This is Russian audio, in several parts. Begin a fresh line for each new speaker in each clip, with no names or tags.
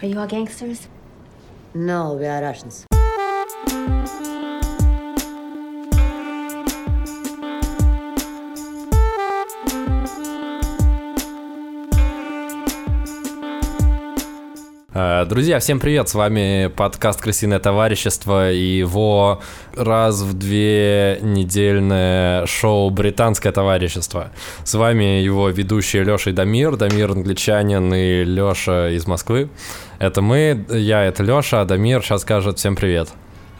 Are you all gangsters?
No, we are Russians.
Друзья, всем привет! С вами подкаст «Крысиное товарищество» и его раз в две недельное шоу «Британское товарищество». С вами его ведущие Леша и Дамир, Дамир англичанин и Леша из Москвы. Это мы, я это Леша, а Дамир сейчас скажет всем привет.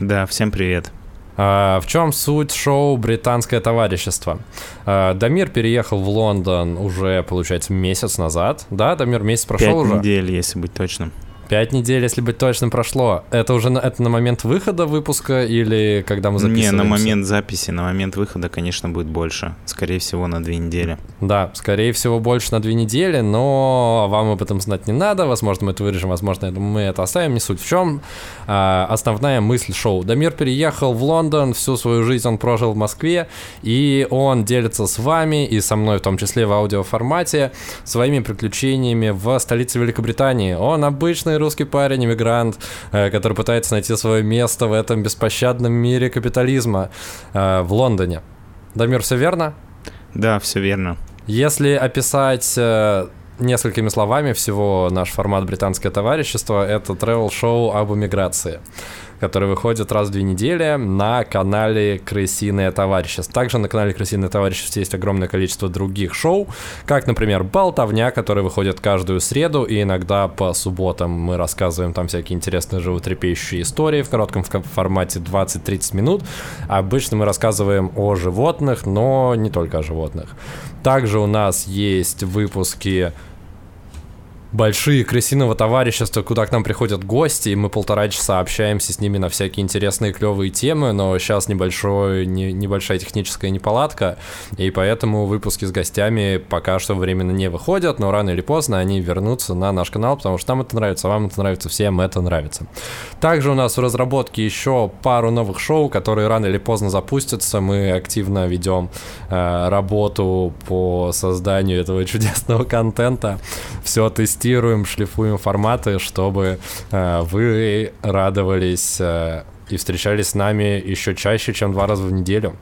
Да, всем привет.
А, В чем суть шоу «Британское товарищество»? А, Дамир переехал в Лондон уже, получается, месяц назад. Да, Дамир, месяц прошел
Пять
уже?
недель, если быть точным.
Пять недель, если быть точным, прошло. Это уже на, это на момент выхода выпуска или когда мы записываемся?
Не, на момент записи, на момент выхода, конечно, будет больше. Скорее всего, на две недели.
Да, скорее всего, больше на две недели, но вам об этом знать не надо. Возможно, мы это вырежем, возможно, мы это оставим. Не суть в чем. А, основная мысль шоу. Дамир переехал в Лондон, всю свою жизнь он прожил в Москве, и он делится с вами, и со мной в том числе в аудиоформате, своими приключениями в столице Великобритании. Он обычный русский парень, иммигрант, э, который пытается найти свое место в этом беспощадном мире капитализма э, в Лондоне. Дамир, все верно?
Да, все верно.
Если описать э, несколькими словами всего наш формат «Британское товарищество», это travel-шоу об эмиграции, который выходит раз в две недели на канале «Крысиное товарищество». Также на канале «Крысиное товарищество» есть огромное количество других шоу, как, например, «Болтовня», который выходит каждую среду, и иногда по субботам мы рассказываем там всякие интересные животрепещущие истории в коротком формате 20-30 минут. Обычно мы рассказываем о животных, но не только о животных. Также у нас есть выпуски большие крысиного товарищества, куда к нам приходят гости, и мы полтора часа общаемся с ними на всякие интересные клевые темы, но сейчас небольшой, не, небольшая техническая неполадка, и поэтому выпуски с гостями пока что временно не выходят, но рано или поздно они вернутся на наш канал, потому что нам это нравится, вам это нравится, всем это нравится. Также у нас в разработке еще пару новых шоу, которые рано или поздно запустятся. Мы активно ведем э, работу по созданию этого чудесного контента. Все тестируем, шлифуем форматы, чтобы э, вы радовались э, и встречались с нами еще чаще, чем два раза в неделю.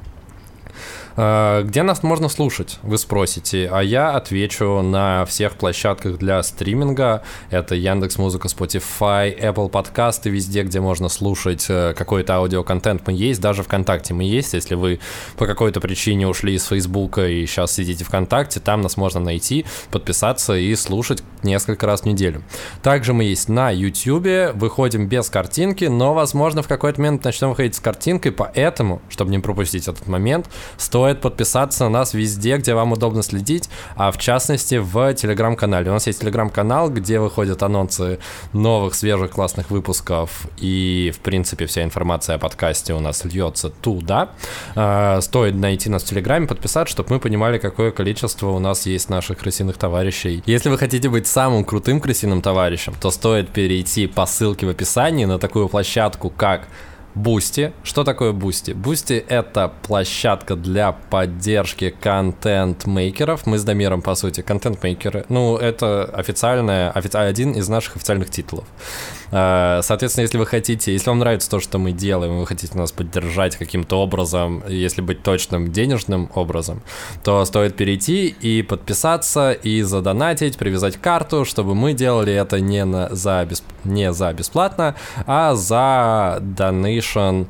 Э, Где нас можно слушать, вы спросите, а я отвечу на всех площадках для стриминга. Это Яндекс Музыка, Spotify, Apple подкасты, везде, где можно слушать э, какой-то аудиоконтент, мы есть, даже ВКонтакте мы есть. Если вы по какой-то причине ушли из Фейсбука и сейчас сидите ВКонтакте, там нас можно найти, подписаться и слушать несколько раз в неделю. Также мы есть на YouTube, выходим без картинки, но, возможно, в какой-то момент начнем выходить с картинкой, поэтому, чтобы не пропустить этот момент, стоит подписаться на нас везде, где вам удобно следить, а в частности в телеграм-канале. У нас есть телеграм-канал, где выходят анонсы новых, свежих, классных выпусков, и, в принципе, вся информация о подкасте у нас льется туда. А, Стоит найти нас в телеграме, подписаться, чтобы мы понимали, какое количество у нас есть наших крысиных товарищей. Если вы хотите быть самым крутым крысиным товарищем, то стоит перейти по ссылке в описании на такую площадку, как Boosty. Что такое Boosty? Boosty — это площадка для поддержки контент-мейкеров. Мы с Дамиром, по сути, контент-мейкеры. Ну, это официальная, офици- один из наших официальных титулов. Э, Соответственно, если вы хотите, если вам нравится то, что мы делаем, вы хотите нас поддержать каким-то образом, если быть точным, денежным образом, то стоит перейти и подписаться, и задонатить, привязать карту, чтобы мы делали это не, на, за, бесп- не за бесплатно, а за donation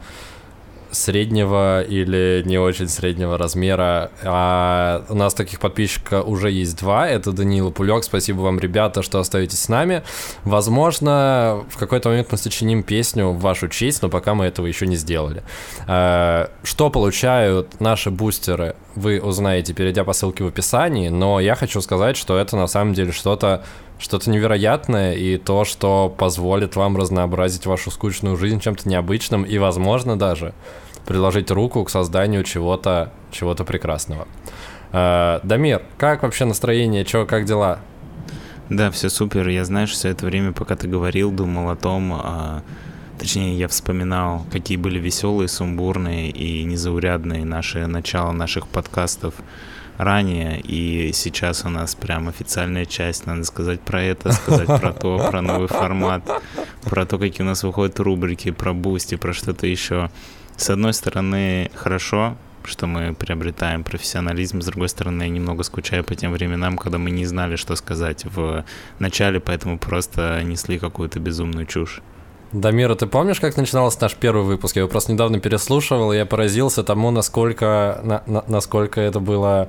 среднего или не очень среднего размера. А у нас таких подписчиков уже есть два. Это Данила Пулек. Спасибо вам, ребята, что остаетесь с нами. Возможно, в какой-то момент мы сочиним песню в вашу честь, но пока мы этого еще не сделали. А, Что получают наши бустеры, вы узнаете, перейдя по ссылке в описании, но я хочу сказать, что это на самом деле что-то что-то невероятное и то, что позволит вам разнообразить вашу скучную жизнь чем-то необычным и, возможно, даже приложить руку к созданию чего-то чего-то прекрасного. Э, Дамир, как вообще настроение, чё, как дела?
Да, все супер. Я, знаешь, все это время, пока ты говорил, думал о том, а, точнее, я вспоминал, какие были веселые, сумбурные и незаурядные наши начала наших подкастов ранее, и сейчас у нас прям официальная часть, надо сказать про это, сказать про то, про новый формат, про то, какие у нас выходят рубрики, про Boosty, про что-то еще. С одной стороны, хорошо, что мы приобретаем профессионализм. С другой стороны, я немного скучаю по тем временам, когда мы не знали, что сказать в начале, поэтому просто несли какую-то безумную чушь.
Дамира, ты помнишь, как начинался наш первый выпуск? Я его просто недавно переслушивал, и я поразился тому, насколько, на, на, насколько это было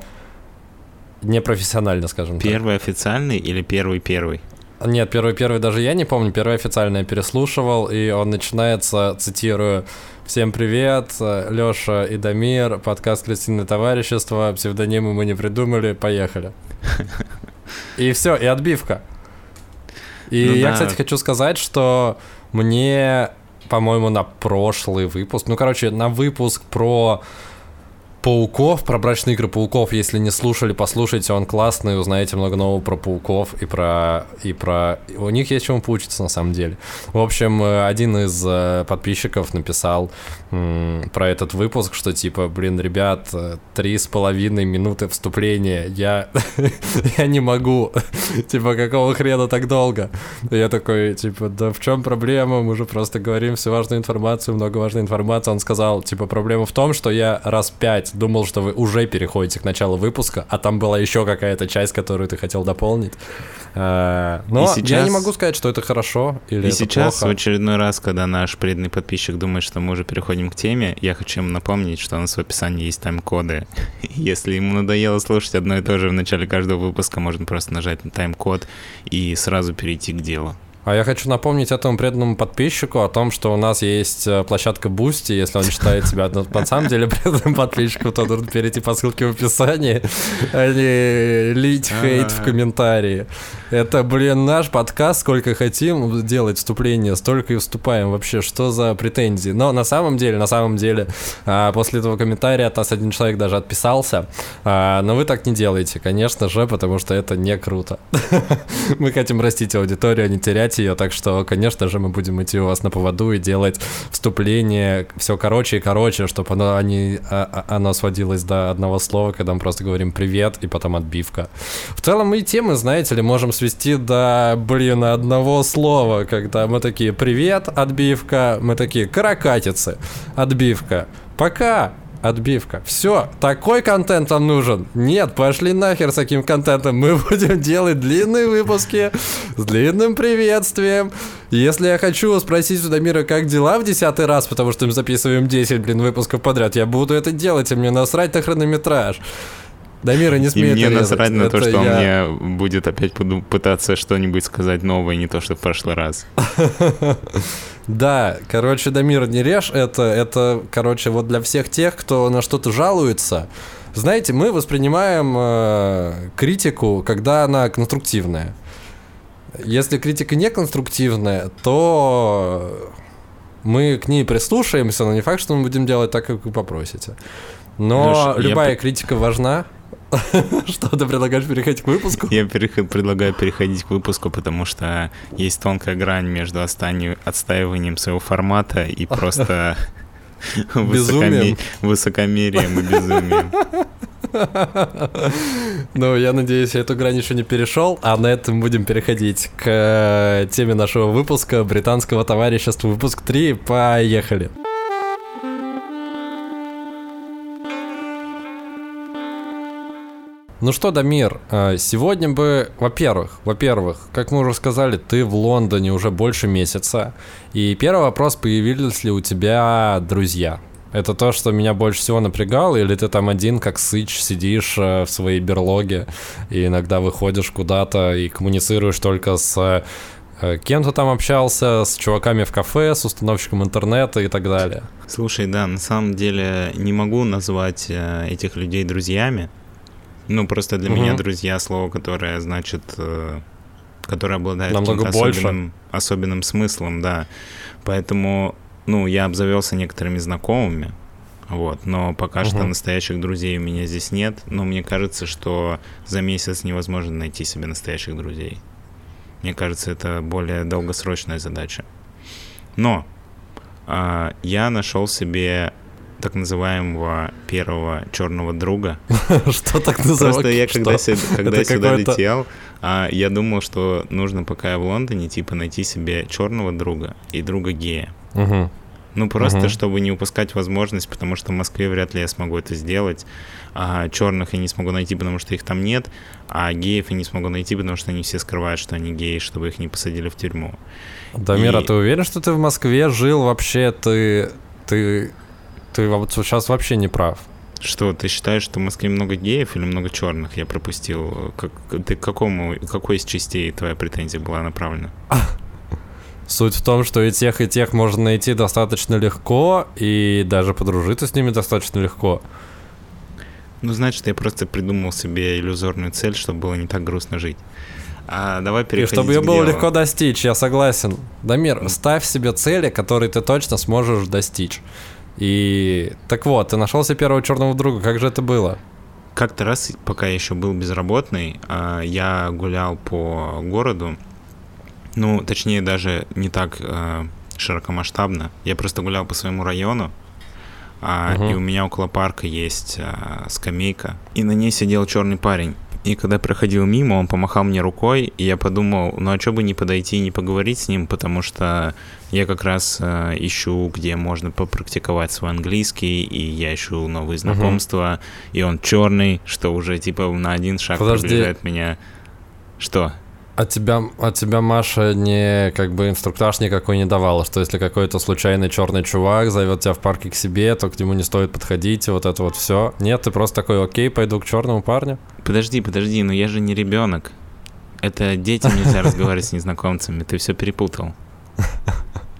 непрофессионально, скажем
первый так. Первый официальный или первый-первый?
Нет, первый-первый даже я не помню, первый официальный я переслушивал, и он начинается, цитирую, Всем привет, Лёша и Дамир, подкаст «Крестинное товарищество», псевдонимы мы не придумали, поехали. И все, и отбивка. И ну, я, да. кстати, хочу сказать, что мне, по-моему, на прошлый выпуск, ну, короче, на выпуск про пауков, про брачные игры пауков, если не слушали, послушайте, он классный, узнаете много нового про пауков и про... И про... У них есть чему поучиться, на самом деле. В общем, э, один из э, подписчиков написал про этот выпуск, что типа, блин, ребят, э, три с половиной минуты вступления, я, я не могу, типа, какого хрена так долго? Я такой, типа, да в чем проблема, мы же просто говорим всю важную информацию, много важной информации. Он сказал, типа, проблема в том, что я раз пять думал, что вы уже переходите к началу выпуска, а там была еще какая-то часть, которую ты хотел дополнить. Э, но сейчас... я не могу сказать, что это хорошо или
И
это
сейчас
плохо.
в очередной раз, когда наш преданный подписчик думает, что мы уже переходим к теме, я хочу ему напомнить, что у нас в описании есть тайм-коды. Если ему надоело слушать одно и то же в начале каждого выпуска, можно просто нажать на тайм-код и сразу перейти к делу.
А я хочу напомнить этому преданному подписчику о том, что у нас есть э, площадка Boosty, если он считает себя на самом деле преданным подписчиком, то нужно перейти по ссылке в описании, а не лить хейт в комментарии. Это, блин, наш подкаст, сколько хотим делать вступление, столько и вступаем. Вообще, что за претензии? Но на самом деле, на самом деле, а, после этого комментария от нас один человек даже отписался. А, но вы так не делаете, конечно же, потому что это не круто. Мы хотим растить аудиторию, а не терять ее, так что, конечно же, мы будем идти у вас на поводу и делать вступление все короче и короче, чтобы оно, они, оно сводилось до одного слова, когда мы просто говорим «привет» и потом отбивка. В целом мы темы, знаете ли, можем свести до, блин, одного слова, когда мы такие «Привет, отбивка», мы такие «Каракатицы, отбивка», «Пока, отбивка. Все, такой контент вам нужен. Нет, пошли нахер с таким контентом. Мы будем делать длинные выпуски с длинным приветствием. Если я хочу спросить у Дамира, как дела в десятый раз, потому что мы записываем 10, блин, выпусков подряд, я буду это делать, и мне насрать на хронометраж. Дамира не смей
И мне насрать на то, что я... он мне будет опять пытаться что-нибудь сказать новое, не то, что в прошлый раз.
Да, короче, Дамир, не режь это. Это, короче, вот для всех тех, кто на что-то жалуется. Знаете, мы воспринимаем э, критику, когда она конструктивная. Если критика не конструктивная, то мы к ней прислушаемся, но не факт, что мы будем делать так, как вы попросите. Но Леш, любая я... критика важна. Что ты предлагаешь переходить к выпуску?
Я предлагаю переходить к выпуску, потому что есть тонкая грань между отстаиванием своего формата и просто высокомерием и безумием.
Ну, я надеюсь, я эту грань еще не перешел, а на этом будем переходить к э, теме нашего выпуска британского товарищества. Выпуск 3. Поехали. Ну что, Дамир, э, сегодня бы, во-первых, во-первых, как мы уже сказали, ты в Лондоне уже больше месяца. И первый вопрос, появились ли у тебя друзья? Это то, что меня больше всего напрягало, или ты там один, как сыч, сидишь э, в своей берлоге и иногда выходишь куда-то и коммуницируешь только с э, кем то там общался, с чуваками в кафе, с установщиком интернета и так далее.
Слушай, да, на самом деле не могу назвать этих людей друзьями, ну, просто для угу. меня друзья слово, которое значит, э, которое обладает
Намного
особенным, особенным смыслом, да. Поэтому, ну, я обзавелся некоторыми знакомыми, вот, но пока угу. что настоящих друзей у меня здесь нет. Но мне кажется, что за месяц невозможно найти себе настоящих друзей. Мне кажется, это более долгосрочная задача. Но э, я нашел себе так называемого первого черного друга.
Что так называется?
Просто я когда, сюда, летел, а, я думал, что нужно, пока я в Лондоне, типа найти себе черного друга и друга гея. Ну, просто чтобы не упускать возможность, потому что в Москве вряд ли я смогу это сделать. А черных я не смогу найти, потому что их там нет, а геев я не смогу найти, потому что они все скрывают, что они геи, чтобы их не посадили в тюрьму.
Дамир, а
И-
ты уверен, что ты в Москве жил вообще? Ты, ты, ты вот сейчас вообще не прав.
Что, ты считаешь, что в Москве много геев или много черных? Я пропустил. Как, ты к какому, какой из частей твоя претензия была направлена?
Суть в том, что и тех, и тех можно найти достаточно легко, и даже подружиться с ними достаточно легко.
Ну, значит, я просто придумал себе иллюзорную цель, чтобы было не так грустно жить. А давай
И
переходить
чтобы ее было
делу.
легко достичь, я согласен. Дамир, ставь себе цели, которые ты точно сможешь достичь. И так вот, ты нашел себе первого черного друга, как же это было?
Как-то раз, пока я еще был безработный, а, я гулял по городу. Ну, точнее, даже не так а, широкомасштабно. Я просто гулял по своему району. а,
Мгм.
И у меня около парка есть а, скамейка. И на ней сидел черный парень. И когда проходил мимо, он помахал мне рукой, и я подумал, ну а что бы не подойти и не поговорить с ним, потому что я как раз а, ищу, где можно попрактиковать свой английский, и я ищу новые знакомства, и он черный, что уже типа на один шаг
Подожди.
приближает меня. Что?
А тебя, а тебя Маша не как бы инструктаж никакой не давала, что если какой-то случайный черный чувак зовет тебя в парке к себе, то к нему не стоит подходить, и вот это вот все. Нет, ты просто такой, окей, пойду к черному парню.
Подожди, подожди, но я же не ребенок. Это детям нельзя разговаривать с незнакомцами, ты все перепутал.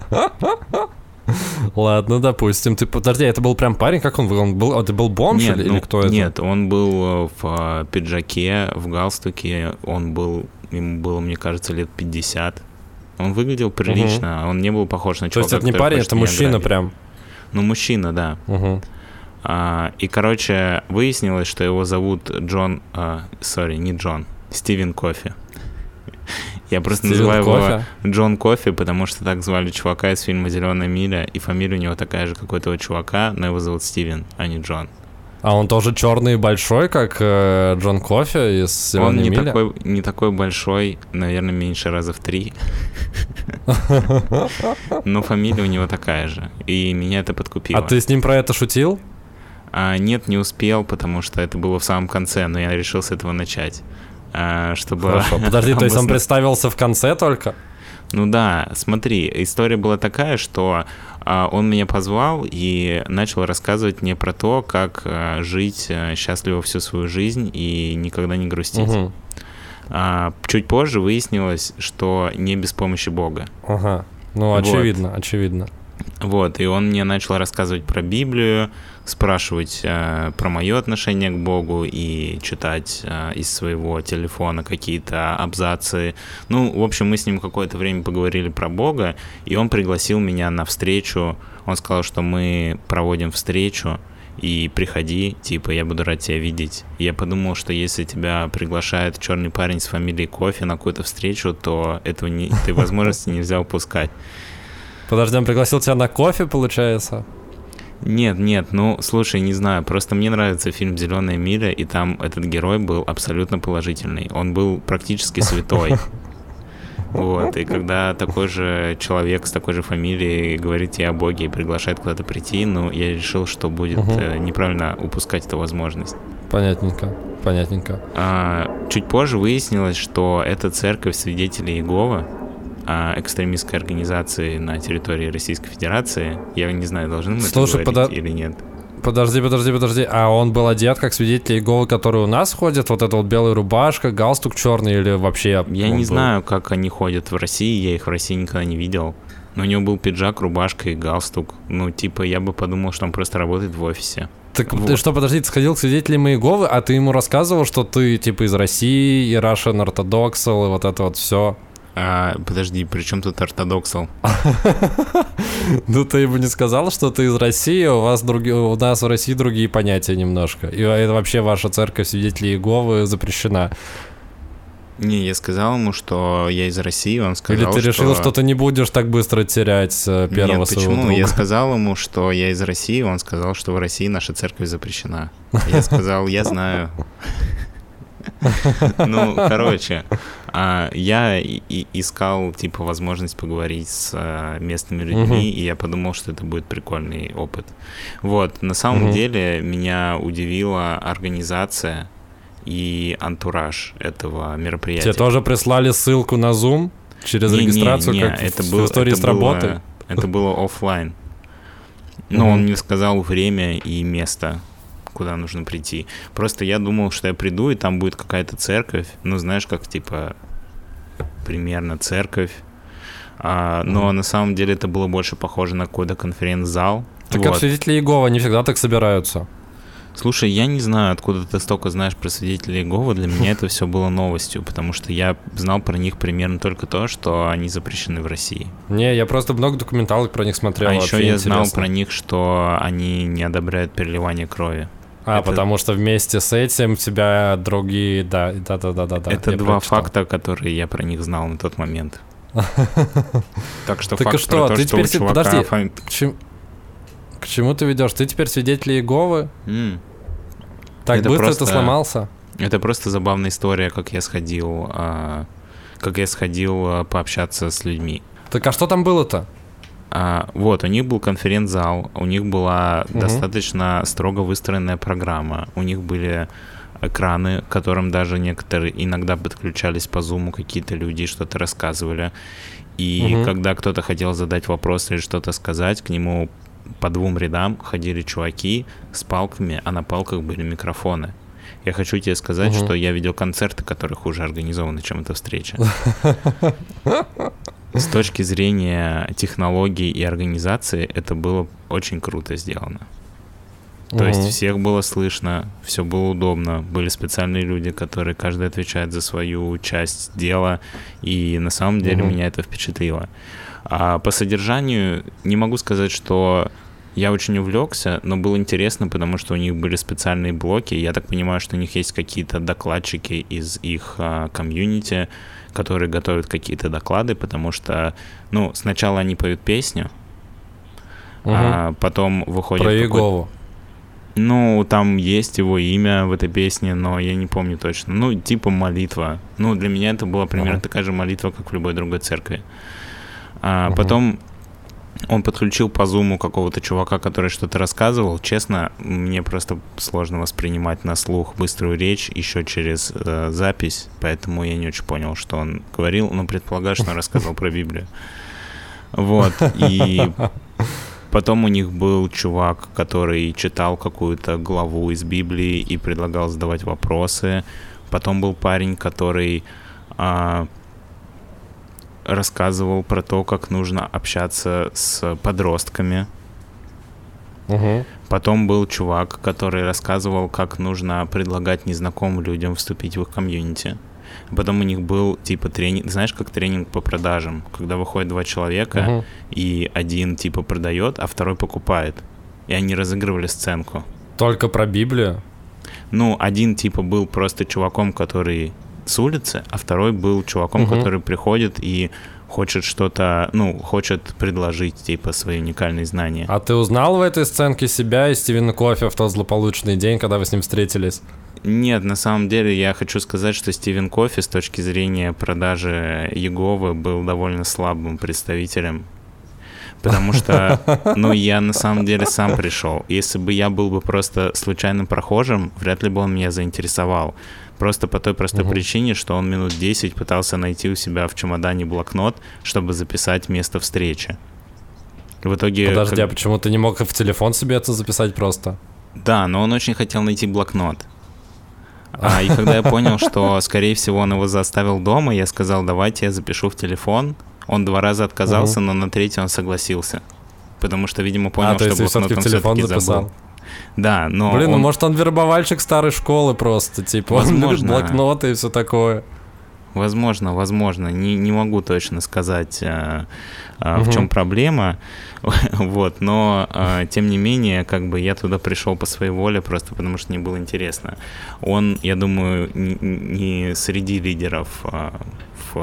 Ладно, допустим. Ты подожди, это был прям парень, как он был? Он был, это был бомж или, или
ну,
кто это?
Нет, он был э, в э, пиджаке, в галстуке, он был, ему было, мне кажется, лет 50. Он выглядел прилично, а он не был похож на
То есть это не парень, это мужчина
ограбить.
прям.
Ну, мужчина, да.
Мгм.
А, и, короче, выяснилось, что его зовут Джон... а, sorry, не Джон. Стивен Кофи. Я просто
Стивен
называю его
Кофе?
Джон Кофи, потому что так звали чувака из фильма «Зеленая миля», и фамилия у него такая же, как у этого чувака, но его зовут Стивен, а не Джон.
А он тоже черный и большой, как э, Джон Кофе из
Он
«Зелёной
не
мили»?
такой, не такой большой, наверное, меньше раза в три, но фамилия у него такая же, и меня это подкупило.
А ты с ним про это шутил?
А, нет, не успел, потому что это было в самом конце, но я решил с этого начать. А, чтобы
Хорошо. Подожди, то есть он представился в конце только?
Ну да, смотри, история была такая, что а, он меня позвал и начал рассказывать мне про то, как а, жить а, счастливо всю свою жизнь и никогда не грустить.
Мгм.
А, чуть позже выяснилось, что не без помощи Бога.
Ага. Ну,
Вот.
очевидно, очевидно.
Вот, и он мне начал рассказывать про Библию, спрашивать э, про мое отношение к Богу и читать э, из своего телефона какие-то абзацы. Ну, в общем, мы с ним какое-то время поговорили про Бога, и он пригласил меня на встречу. Он сказал, что мы проводим встречу, и приходи, типа, я буду рад тебя видеть. И я подумал, что если тебя приглашает черный парень с фамилией Кофе на какую-то встречу, то этого не, этой возможности нельзя упускать.
Подожди, он пригласил тебя на кофе, получается?
Нет, нет, ну, слушай, не знаю, просто мне нравится фильм «Зеленая миля», и там этот герой был абсолютно положительный. Он был практически святой. Вот, и когда такой же человек с такой же фамилией говорит тебе о Боге и приглашает куда-то прийти, ну, я решил, что будет э, неправильно упускать эту возможность.
Понятненько, понятненько.
А, чуть позже выяснилось, что это церковь свидетелей Иеговы, экстремистской организации на территории Российской Федерации. Я не знаю, должны мы
Слушай,
это говорить
подо-
или нет.
Подожди, подожди, подожди. А он был одет как свидетель Иеговы, который у нас ходит? Вот эта вот белая рубашка, галстук черный или вообще...
Я не
был-
знаю, как они ходят в России, я их в России никогда не видел. Но у него был пиджак, рубашка и галстук. Ну, типа, я бы подумал, что он просто работает в офисе.
Так
Вот.
ты что, подожди, ты сходил к свидетелям Иеговы, а ты ему рассказывал, что ты типа из России, и Russian Orthodoxal, и вот это вот все.
А, подожди, при чем тут ортодоксал?
Ну ты ему не сказал, что ты из России, у вас другие, у нас в России другие понятия немножко. И это вообще ваша церковь свидетелей Иеговы запрещена.
Не, я сказал ему, что я из России, он сказал,
Или ты решил, что ты не будешь так быстро терять э, первого
Нет,
своего
почему?
друга?
Я сказал ему, что я из России, он сказал, что в России наша церковь запрещена. Я сказал, я знаю. Ну, короче, а, я и- и искал, типа, возможность поговорить с а, местными людьми,
Мгм.
и я подумал, что это будет прикольный опыт. Вот, на самом
Мгм.
деле меня удивила организация и антураж этого мероприятия.
Тебе тоже прислали ссылку на Zoom через
Не, не,
регистрацию,
не,
как
это
в,
было,
в истории
это
с работой?
было- это было оффлайн. Но
Мгм.
он мне сказал время и место, куда нужно прийти. Просто я думал, что я приду, и там будет какая-то церковь. Ну, знаешь, как типа примерно церковь. А, но на самом деле это было больше похоже на какой-то конференц-зал.
Так
Вот.
как свидетели Иеговы, они всегда так собираются.
Слушай, я не знаю, откуда ты столько знаешь про свидетелей Иеговы. Для меня это все было новостью, потому что я знал про них примерно только то, что они запрещены в России.
Не, я просто много документалок про них смотрел.
а
вообще
еще я знал
интересно.
про них, что они не одобряют переливание крови.
А,
это-
потому что вместе с этим тебя другие, да, да, да, да, да. да,
это два
прочитал.
факта, которые я про них знал на тот момент. Так что
Так
факт
что,
про то,
ты
что
теперь подожди. К, чем- к чему ты ведешь? Ты теперь свидетель Иеговы? Так
Это
быстро
просто-
ты сломался?
Это просто забавная история, как я сходил, а, как я сходил а, пообщаться с людьми.
Так а что там было-то?
А, вот, у них был конференц-зал, у них была
Мгм.
достаточно строго выстроенная программа, у них были экраны, к которым даже некоторые иногда подключались по зуму какие-то люди что-то рассказывали. И
Мгм.
когда кто-то хотел задать вопрос или что-то сказать, к нему по двум рядам ходили чуваки с палками, а на палках были микрофоны. Я хочу тебе сказать,
Мгм.
что я видел концерты, которых хуже организованы, чем эта встреча. С точки зрения технологий и организации это было очень круто сделано. То есть
Мгм.
всех было слышно, все было удобно, были специальные люди, которые каждый отвечает за свою часть дела, и на самом деле
Мгм.
меня это впечатлило. А по содержанию не могу сказать, что я очень увлекся, но было интересно, потому что у них были специальные блоки. Я так понимаю, что у них есть какие-то докладчики из их а, комьюнити, которые готовят какие-то доклады, потому что, ну, сначала они поют песню,
Мгм.
а потом выходит
Про Иегову.
ну, там есть его имя в этой песне, но я не помню точно. Ну, типа молитва. Ну, для меня это была примерно
Ага.
такая же молитва, как в любой другой церкви. А
Мгм.
потом он подключил по зуму какого-то чувака, который что-то рассказывал. Честно, мне просто сложно воспринимать на слух быструю речь еще через э, запись, поэтому я не очень понял, что он говорил, но предполагаю, что он рассказывал про Библию. Вот, и Потом у них был чувак, который читал какую-то главу из Библии и предлагал задавать вопросы. Потом был парень, который а, рассказывал про то, как нужно общаться с подростками.
Мгм.
Потом был чувак, который рассказывал, как нужно предлагать незнакомым людям вступить в их комьюнити. Потом у них был типа тренинг, знаешь, как тренинг по продажам, когда выходят два человека,
Мгм.
и один типа продает, а второй покупает. И они разыгрывали сценку.
Только про Библию?
Ну, один типа был просто чуваком, который с улицы, а второй был чуваком,
Мгм.
который приходит и хочет что-то, ну, хочет предложить, типа, свои уникальные знания.
А ты узнал в этой сценке себя и Стивена Кофе в тот злополучный день, когда вы с ним встретились?
Нет, на самом деле я хочу сказать, что Стивен Кофи с точки зрения продажи Еговы был довольно слабым представителем. Потому что, ну, я на самом деле сам пришел. Если бы я был бы просто случайным прохожим, вряд ли бы он меня заинтересовал. Просто по той простой
Мгм.
причине, что он минут 10 пытался найти у себя в чемодане блокнот, чтобы записать место встречи. В итоге...
Подожди,
как-
а почему ты не мог в телефон себе это записать просто?
Да, но он очень хотел найти блокнот. А, и когда я понял, что, скорее всего, он его заставил дома, я сказал, давайте я запишу в телефон. Он два раза отказался, но на третий он согласился. Потому что, видимо, понял,
а, то
что
есть
блокнот
все-таки в телефон
все-таки
записал?
забыл. Да, но
Блин, ну
он-
может он вербовальщик старой школы просто, типа, он любит
Возможно.
блокноты и все такое.
Возможно, возможно. Не, не могу точно сказать, а, а, в чем проблема. вот, но а, тем не менее, как бы я туда пришел по своей воле, просто потому что мне было интересно. Он, я думаю, не, не среди лидеров а,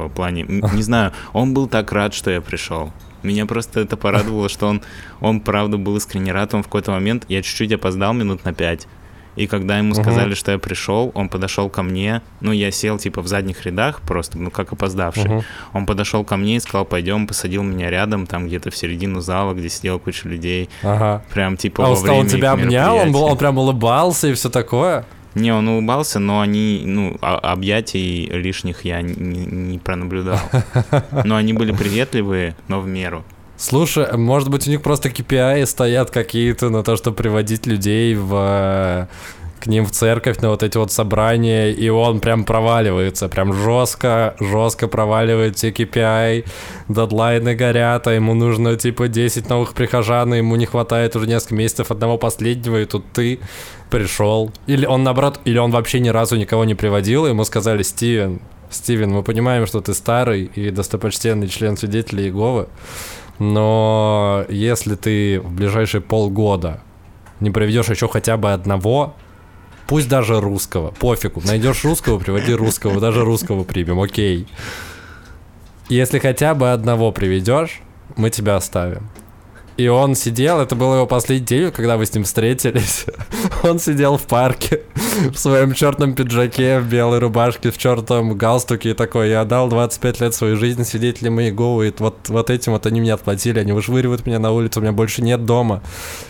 в плане. Не знаю, он был так рад, что я пришел. Меня просто это порадовало, что он, он правда был искренне рад. Он в какой-то момент, я чуть-чуть опоздал минут на пять, и когда ему сказали, uh-huh. что я пришел, он подошел ко мне. Ну, я сел типа в задних рядах, просто, ну, как опоздавший. Uh-huh. Он подошел ко мне и сказал, пойдем, посадил меня рядом, там где-то в середину зала, где сидела куча людей.
Ага.
Прям типа.
А
он
сказал, он тебя обнял, он, был, он прям улыбался и все такое.
Не, он улыбался, но они, ну, объятий лишних я не, не пронаблюдал. Но они были приветливые, но в меру.
Слушай, может быть, у них просто KPI стоят какие-то на то, чтобы приводить людей в э, к ним в церковь на вот эти вот собрания, и он прям проваливается, прям жестко, жестко проваливает все KPI, дедлайны горят, а ему нужно типа 10 новых прихожан, и ему не хватает уже несколько месяцев одного последнего, и тут ты пришел. Или он наоборот, или он вообще ни разу никого не приводил, и ему сказали, Стивен, Стивен, мы понимаем, что ты старый и достопочтенный член свидетелей Иеговы, но если ты в ближайшие полгода не проведешь еще хотя бы одного, пусть даже русского, пофигу, найдешь русского, приводи русского, даже русского примем, окей. Если хотя бы одного приведешь, мы тебя оставим. И он сидел, это был его последний день, когда вы с ним встретились. он сидел в парке в своем черном пиджаке, в белой рубашке, в черном галстуке и такой, я отдал 25 лет своей жизни свидетелям Иеговы, и вот, вот этим вот они мне отплатили, они вышвыривают меня на улицу, у меня больше нет дома.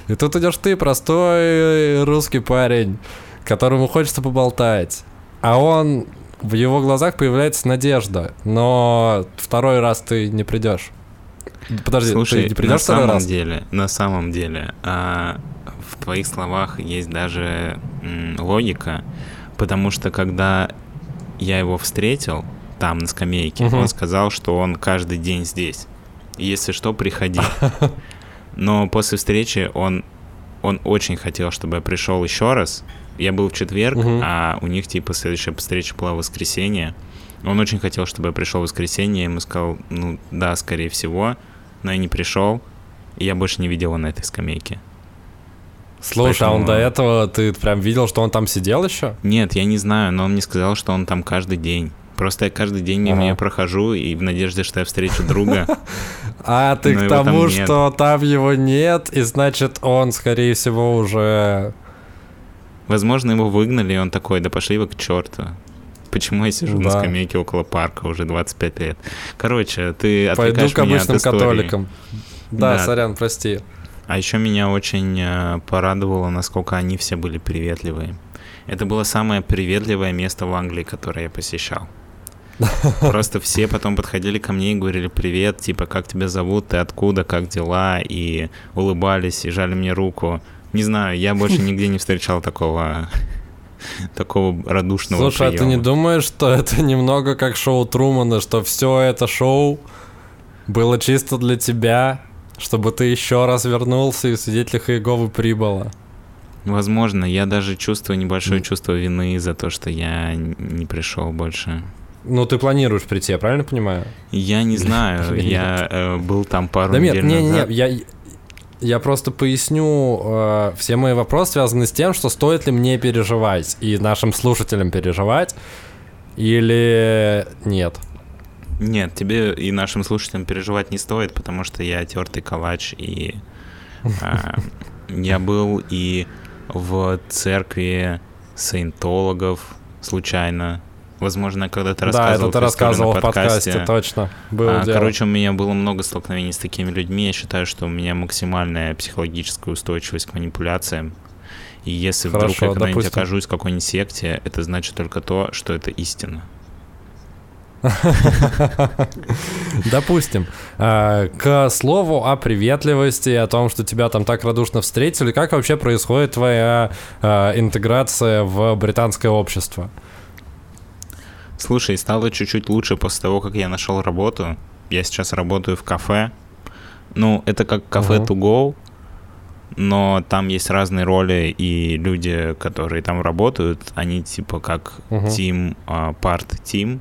И тут идешь ты, простой русский парень, которому хочется поболтать. А он, в его глазах появляется надежда, но второй раз ты не придешь. Подожди,
Слушай,
ты не придешь
на
второй
самом
раз?
деле, на самом деле, а, в твоих словах есть даже м, логика, потому что когда я его встретил там на скамейке,
Мгм.
он сказал, что он каждый день здесь. Если что, приходи. Но после встречи он, он очень хотел, чтобы я пришел еще раз. Я был в четверг,
Мгм.
а у них типа следующая встреча была в воскресенье. Он очень хотел, чтобы я пришел в воскресенье. Я ему сказал, ну да, скорее всего, но я не пришел. И я больше не видел его на этой скамейке.
Слушай, а он
Поэтому-
до этого, ты прям видел, что он там сидел еще?
Нет, я не знаю, но он мне сказал, что он там каждый день. Просто я каждый день мимо
Ага.
я прохожу и в надежде, что я встречу друга.
А ты к тому, что там его нет, и значит он, скорее всего, уже...
Возможно, его выгнали, и он такой, да пошли вы к черту. Почему я сижу на
Да.
скамейке около парка уже 25 лет? Короче, ты
Пойду
отвлекаешь
к
меня от
обычным
истории.
католикам. Да,
Да.
сорян, прости.
А еще меня очень э, порадовало, насколько они все были приветливые. Это было самое приветливое место в Англии, которое я посещал. Просто все потом подходили ко мне и говорили привет, типа как тебя зовут, ты откуда, как дела, и улыбались, и жали мне руку. Не знаю, я больше нигде не встречал такого такого радушного
Слушай, а ты не
приема.
думаешь, что это немного как шоу Трумана, что все это шоу было чисто для тебя, чтобы ты еще раз вернулся и в свидетелях Иеговы прибыло?
Возможно, я даже чувствую небольшое чувство вины за то, что я не пришел больше.
Ну, ты планируешь прийти, я правильно понимаю?
Я не знаю, я э, был там пару
Да нет,
недель
не, не,
назад.
не, я, я просто поясню, э, все мои вопросы связаны с тем, что стоит ли мне переживать и нашим слушателям переживать, или нет.
Нет, тебе и нашим слушателям переживать не стоит, потому что я тертый калач, и а, я был и в церкви саентологов случайно. Возможно, когда-то
да,
рассказывал
это ты рассказывал в подкасте, точно. Было
А,
дело.
короче, у меня было много столкновений с такими людьми. Я считаю, что у меня максимальная психологическая устойчивость к манипуляциям. И если вдруг
Хорошо,
я когда-нибудь
допустим.
окажусь в какой-нибудь секте, это значит только то, что это истина.
Допустим. А, К слову о приветливости, о том, что тебя там так радушно встретили, как вообще происходит твоя а, интеграция в британское общество?
Слушай, стало чуть-чуть лучше после того, как я нашел работу. Я сейчас работаю в кафе. Ну, это как кафе
Мгм.
to go, но там есть разные роли, и люди, которые там работают, они типа как тим, парт тим,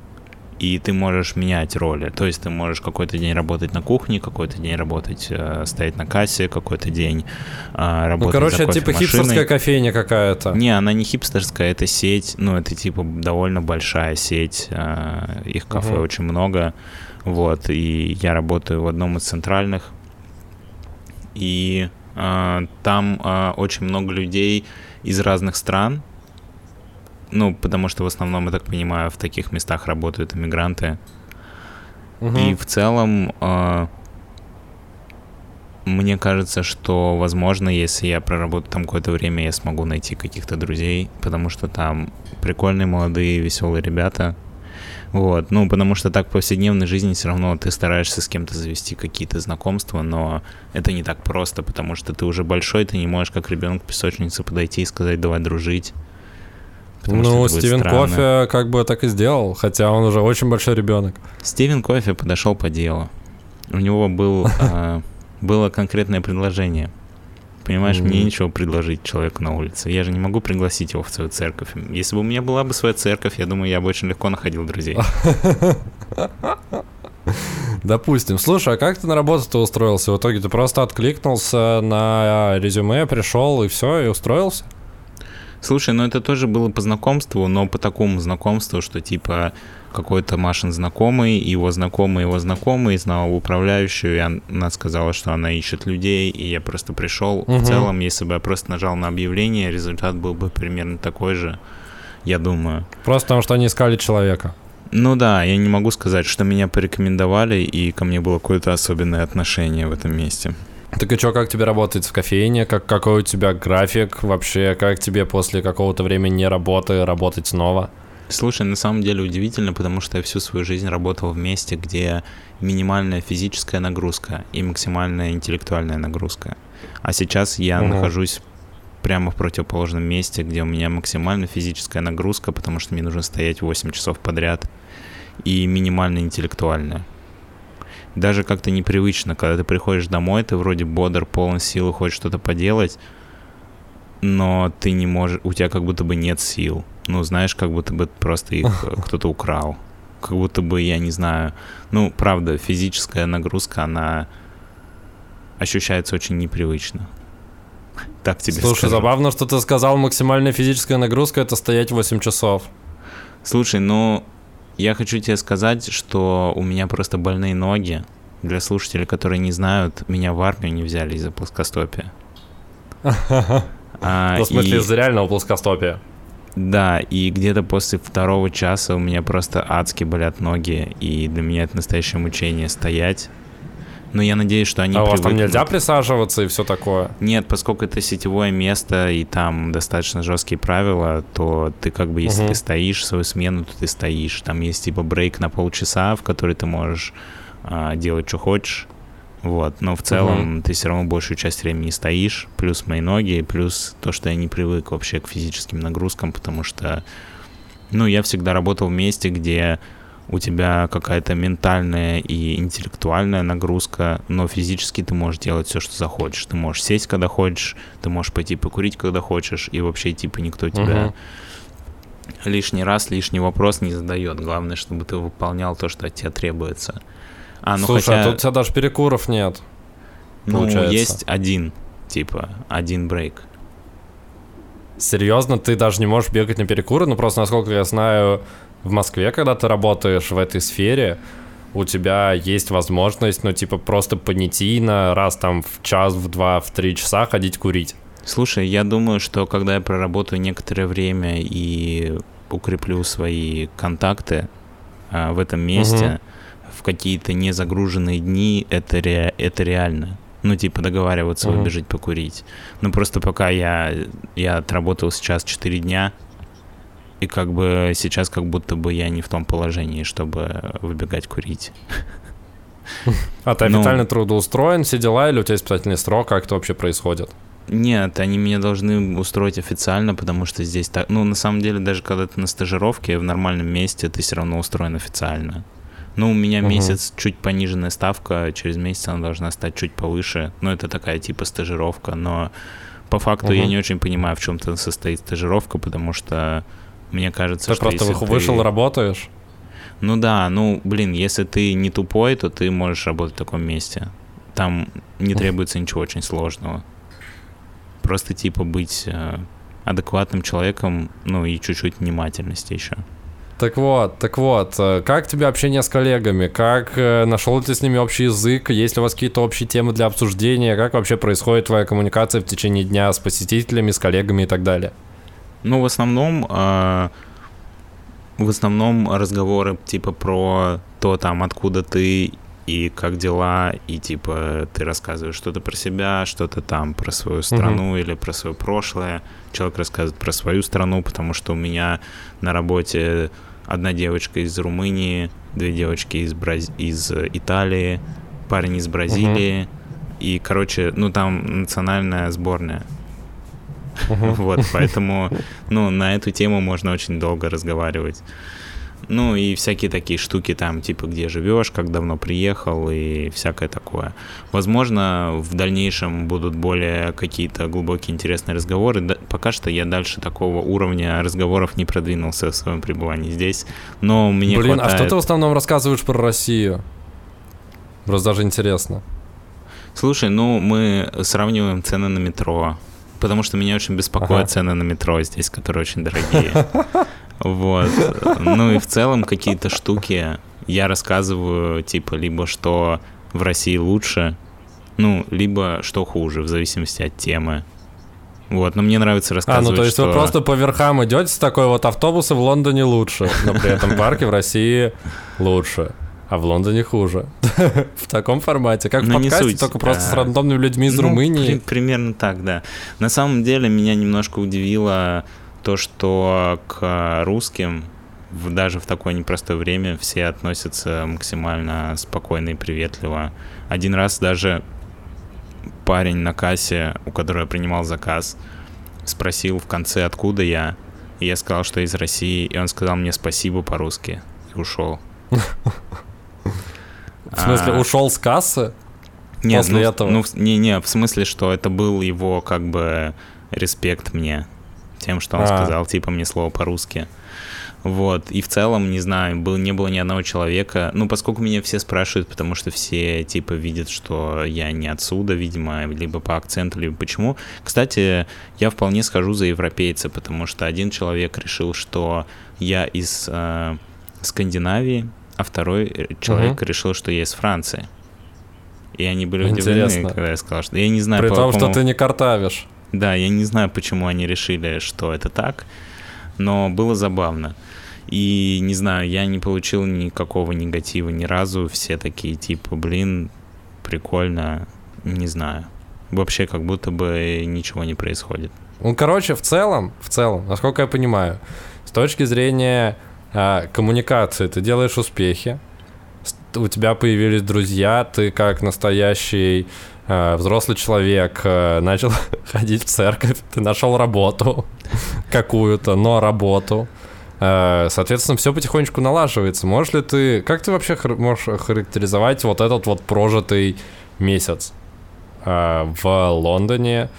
и ты можешь менять роли. То есть ты можешь какой-то день работать на кухне, какой-то день работать, э, стоять на кассе, какой-то день э, работать
Ну, короче,
за
это типа хипстерская кофейня какая-то.
Не, она не хипстерская, это сеть, ну, это типа довольно большая сеть, э, их кафе
Мгм.
очень много, вот, и я работаю в одном из центральных, и э, там э, очень много людей из разных стран, ну, потому что в основном, я так понимаю, в таких местах работают иммигранты,
Мгм.
и в целом, э, мне кажется, что, возможно, если я проработаю там какое-то время, я смогу найти каких-то друзей, потому что там прикольные, молодые, веселые ребята. Вот, ну, потому что так в повседневной жизни все равно ты стараешься с кем-то завести какие-то знакомства, но это не так просто, потому что ты уже большой, ты не можешь как ребенок в песочнице подойти и сказать «давай дружить».
Ну, Стивен
странно.
Кофе как бы так и сделал, хотя он уже очень большой ребенок.
Стивен Кофе подошел по делу. У него был, а, было конкретное предложение. Понимаешь, мне
Мгм.
нечего предложить человеку на улице. Я же не могу пригласить его в свою церковь. Если бы у меня была бы своя церковь, я думаю, я бы очень легко находил друзей.
Допустим. Слушай, а как ты на работу-то устроился? В итоге ты просто откликнулся на резюме, пришел и все, и устроился?
Слушай, ну это тоже было по знакомству, но по такому знакомству, что типа какой-то Машин знакомый, его знакомый, его знакомый знал управляющую, и она сказала, что она ищет людей, и я просто пришел.
Мгм.
В целом, если бы я просто нажал на объявление, результат был бы примерно такой же, я думаю.
Просто потому что они искали человека.
Ну да, я не могу сказать, что меня порекомендовали, и ко мне было какое-то особенное отношение в этом месте.
Так и что, как тебе работает в кофейне? Как, какой у тебя график вообще? Как тебе после какого-то времени работы работать снова?
Слушай, на самом деле удивительно, потому что я всю свою жизнь работал в месте, где минимальная физическая нагрузка и максимальная интеллектуальная нагрузка. А сейчас я
Мгм.
нахожусь прямо в противоположном месте, где у меня максимальная физическая нагрузка, потому что мне нужно стоять 8 часов подряд, и минимально интеллектуальная. Даже как-то непривычно, когда ты приходишь домой, ты вроде бодр, полон сил, и хочешь что-то поделать, но ты не можешь, у тебя как будто бы нет сил. Ну, знаешь, как будто бы просто их э, кто-то украл. Как будто бы, я не знаю, ну, правда, физическая нагрузка, она ощущается очень непривычно. Так тебе
Слушай,
скажу.
забавно, что ты сказал, максимальная физическая нагрузка это стоять 8 часов.
Слушай, ну, я хочу тебе сказать, что у меня просто больные ноги. Для слушателей, которые не знают, меня в армию не взяли из-за плоскостопия. А,
Ну, в смысле,
и-
из-за реального плоскостопия.
Да, и где-то после второго часа у меня просто адски болят ноги, и для меня это настоящее мучение стоять. Но я надеюсь, что они
а у вас там нельзя присаживаться и все такое?
Нет, поскольку это сетевое место, и там достаточно жесткие правила, то ты как бы, если
Мгм.
ты стоишь свою смену, то ты стоишь. Там есть типа брейк на полчаса, в который ты можешь а, делать, что хочешь. Вот, но в целом ты все равно большую часть времени стоишь, плюс мои ноги, плюс то, что я не привык вообще к физическим нагрузкам, потому что, ну, я всегда работал в месте, где у тебя какая-то ментальная и интеллектуальная нагрузка, но физически ты можешь делать все, что захочешь. Ты можешь сесть, когда хочешь, ты можешь пойти покурить, когда хочешь, и вообще, типа, никто тебя
Мгм.
лишний раз, лишний вопрос не задает. Главное, чтобы ты выполнял то, что от тебя требуется. А, ну
Слушай,
хотя,
а тут у тебя даже перекуров нет.
ну,
получается.
есть один, типа, один брейк.
Серьезно, ты даже не можешь бегать на перекуры? Ну, просто, насколько я знаю, в Москве, когда ты работаешь в этой сфере, у тебя есть возможность, ну, типа, просто понятийно раз там в час, в два, в три часа ходить курить.
Слушай, я думаю, что когда я проработаю некоторое время и укреплю свои контакты а, в этом месте, в какие-то незагруженные дни, это, ре- это реально. Ну, типа, договариваться,
Мгм.
выбежать покурить. Ну, просто пока я, я отработал сейчас 4 дня, и как бы сейчас как будто бы я не в том положении, чтобы выбегать курить.
А ты
Ну.
официально трудоустроен, все дела, или у тебя испытательный срок, как это вообще происходит?
Нет, они меня должны устроить официально, потому что здесь так... Ну, на самом деле, даже когда ты на стажировке в нормальном месте, ты все равно устроен официально. Ну, у меня
Мгм.
месяц чуть пониженная ставка, через месяц она должна стать чуть повыше. Ну, это такая типа стажировка, но по факту я
Мгм.
не очень понимаю, в чем-то состоит стажировка, потому что мне кажется,
Ты
что
просто
если
вы- вышел,
ты...
работаешь?
Ну да, ну, блин, если ты не тупой, то ты можешь работать в таком месте. Там не требуется ничего очень сложного. Просто, типа, быть э, адекватным человеком, ну и чуть-чуть внимательности еще.
Так вот, так вот, э, как тебе общение с коллегами? Как э, нашел ты с ними общий язык? Есть ли у вас какие-то общие темы для обсуждения? Как вообще происходит твоя коммуникация в течение дня с посетителями, с коллегами и так далее?
Ну, в основном, э, в основном разговоры типа про то, там, откуда ты и как дела, и типа ты рассказываешь что-то про себя, что-то там про свою страну mm-hmm. или про свое прошлое. Человек рассказывает про свою страну, потому что у меня на работе одна девочка из Румынии, две девочки из, Браз... из Италии, парень из Бразилии. Uh-huh. И, короче, ну там национальная сборная. Uh-huh. Вот, поэтому, ну, на эту тему можно очень долго разговаривать. Ну и всякие такие штуки там, типа где живешь, как давно приехал и всякое такое. Возможно, в дальнейшем будут более какие-то глубокие интересные разговоры. Да, пока что я дальше такого уровня разговоров не продвинулся в своем пребывании здесь. Но мне
Блин,
хватает...
а что ты в основном рассказываешь про Россию? Просто даже интересно.
Слушай, ну мы сравниваем цены на метро, потому что меня очень беспокоят ага. цены на метро здесь, которые очень дорогие. Вот. Ну и в целом какие-то штуки я рассказываю, типа, либо что в России лучше, ну, либо что хуже, в зависимости от темы. Вот, но мне нравится рассказывать,
А, ну то есть
что...
вы просто по верхам идете с такой вот автобусы в Лондоне лучше, но при этом парки в России лучше, а в Лондоне хуже. в таком формате, как
но
в подкасте, только просто с рандомными людьми из
ну,
Румынии.
примерно так, да. На самом деле меня немножко удивило то, что к русским даже в такое непростое время все относятся максимально спокойно и приветливо. Один раз даже парень на кассе, у которого я принимал заказ, спросил в конце, откуда я. И я сказал, что из России, и он сказал мне спасибо по-русски и ушел.
В смысле, ушел с кассы?
Нет,
После
ну,
этого?
Ну, не, не, в смысле, что это был его как бы респект мне тем, что он а. сказал, типа, мне слово по-русски. Вот, и в целом, не знаю, был, не было ни одного человека, ну, поскольку меня все спрашивают, потому что все, типа, видят, что я не отсюда, видимо, либо по акценту, либо почему. Кстати, я вполне схожу за европейца, потому что один человек решил, что я из э, Скандинавии, а второй человек угу. решил, что я из Франции. И они были Интересно. удивлены, когда я сказал, что я не знаю,
При по том, какому... что ты не картавишь.
Да, я не знаю, почему они решили, что это так, но было забавно. И не знаю, я не получил никакого негатива ни разу. Все такие типа, блин, прикольно, не знаю. Вообще как будто бы ничего не происходит.
Ну, короче, в целом, в целом, насколько я понимаю, с точки зрения э, коммуникации ты делаешь успехи, у тебя появились друзья, ты как настоящий Э, взрослый человек э, начал ходить в церковь, ты нашел работу какую-то, но работу. Э, соответственно, все потихонечку налаживается. Можешь ли ты, как ты вообще можешь характеризовать вот этот вот прожитый месяц в Лондоне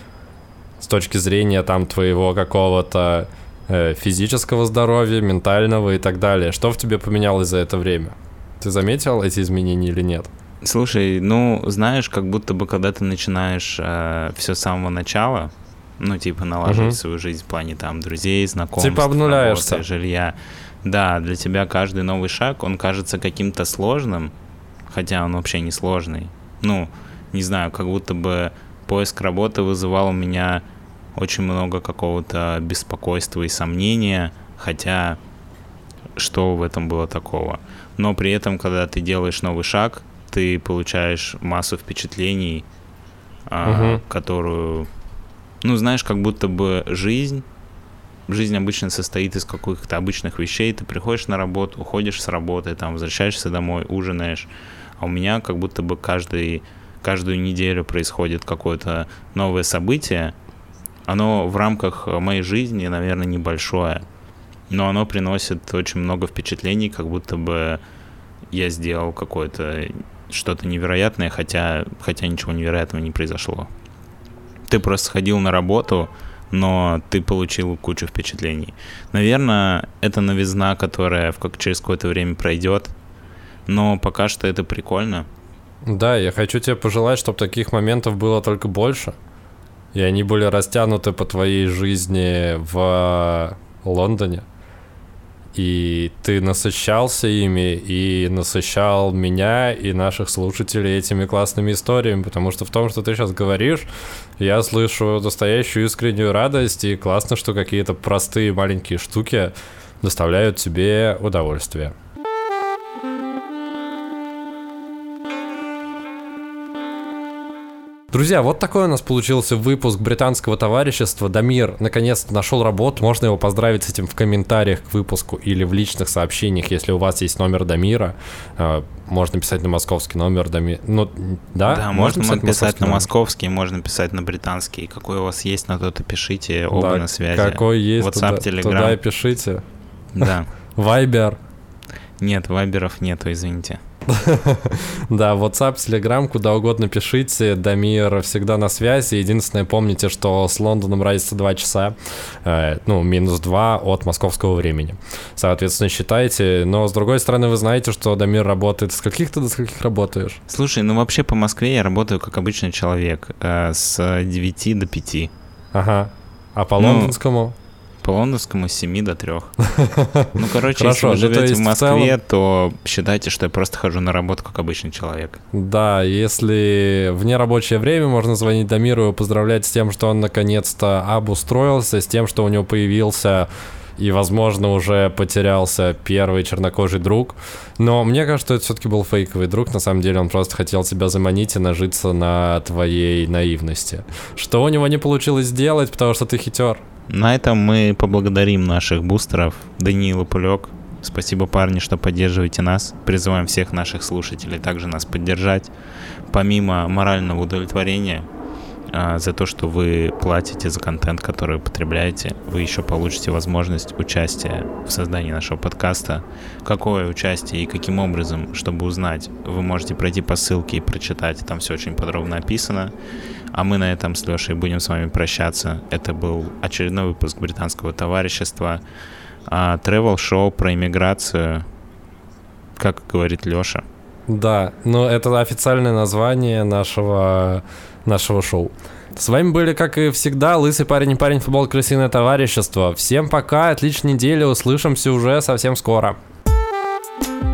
с точки зрения там твоего какого-то физического здоровья, ментального и так далее? Что в тебе поменялось за это время? Ты заметил эти изменения или нет?
Слушай, ну, знаешь, как будто бы, когда ты начинаешь э, все с самого начала, ну, типа, налаживать угу. свою жизнь в плане там друзей, знакомств,
типа обнуляешься.
Работы, жилья. Да, для тебя каждый новый шаг, он кажется каким-то сложным, хотя он вообще не сложный. Ну, не знаю, как будто бы поиск работы вызывал у меня очень много какого-то беспокойства и сомнения, хотя что в этом было такого. Но при этом, когда ты делаешь новый шаг, ты получаешь массу впечатлений, угу. которую, ну, знаешь, как будто бы жизнь, жизнь обычно состоит из каких-то обычных вещей, ты приходишь на работу, уходишь с работы, там, возвращаешься домой, ужинаешь, а у меня как будто бы каждый, каждую неделю происходит какое-то новое событие, оно в рамках моей жизни, наверное, небольшое, но оно приносит очень много впечатлений, как будто бы я сделал какое-то что-то невероятное, хотя, хотя ничего невероятного не произошло. Ты просто сходил на работу, но ты получил кучу впечатлений. Наверное, это новизна, которая как через какое-то время пройдет, но пока что это прикольно.
Да, я хочу тебе пожелать, чтобы таких моментов было только больше, и они были растянуты по твоей жизни в Лондоне и ты насыщался ими, и насыщал меня и наших слушателей этими классными историями, потому что в том, что ты сейчас говоришь, я слышу настоящую искреннюю радость, и классно, что какие-то простые маленькие штуки доставляют тебе удовольствие. Друзья, вот такой у нас получился выпуск британского товарищества. Дамир наконец-то нашел работу. Можно его поздравить с этим в комментариях к выпуску или в личных сообщениях, если у вас есть номер Дамира. Э, можно писать на московский номер Дамир. Ну, да?
Да, можно, можно писать на московский, можно писать на британский. Какой у вас есть, на тот и пишите, оба да, на связи.
Какой есть, WhatsApp, туда, Telegram. туда и пишите.
Да.
Вайбер.
Нет, вайберов нету, извините.
Да, WhatsApp, Telegram, куда угодно пишите. Дамир всегда на связи. Единственное, помните, что с Лондоном разница 2 часа, э, ну, минус 2 от московского времени. Соответственно, считайте. Но, с другой стороны, вы знаете, что Дамир работает. С каких ты до скольких работаешь?
Слушай, ну вообще по Москве я работаю как обычный человек. Э, с 9 до 5.
Ага. А по ну, лондонскому?
По лондонскому с 7 до 3. Ну, короче, Хорошо, если вы ну, живете в Москве, целом... то считайте, что я просто хожу на работу как обычный человек.
Да, если в нерабочее время можно звонить Дамиру и поздравлять с тем, что он наконец-то обустроился, с тем, что у него появился и, возможно, уже потерялся первый чернокожий друг. Но мне кажется, что это все-таки был фейковый друг. На самом деле он просто хотел тебя заманить и нажиться на твоей наивности. Что у него не получилось сделать, потому что ты хитер.
На этом мы поблагодарим наших бустеров Даниил Пулек. Спасибо, парни, что поддерживаете нас. Призываем всех наших слушателей также нас поддержать. Помимо морального удовлетворения а, за то, что вы платите за контент, который потребляете, вы еще получите возможность участия в создании нашего подкаста. Какое участие и каким образом, чтобы узнать, вы можете пройти по ссылке и прочитать. Там все очень подробно описано. А мы на этом с Лешей будем с вами прощаться. Это был очередной выпуск британского товарищества. А, travel-шоу про иммиграцию, как говорит Леша.
Да, но это официальное название нашего, нашего шоу. С вами были, как и всегда, Лысый парень и парень футбол Крысиное товарищество. Всем пока, отличной недели, услышимся уже совсем скоро. thank you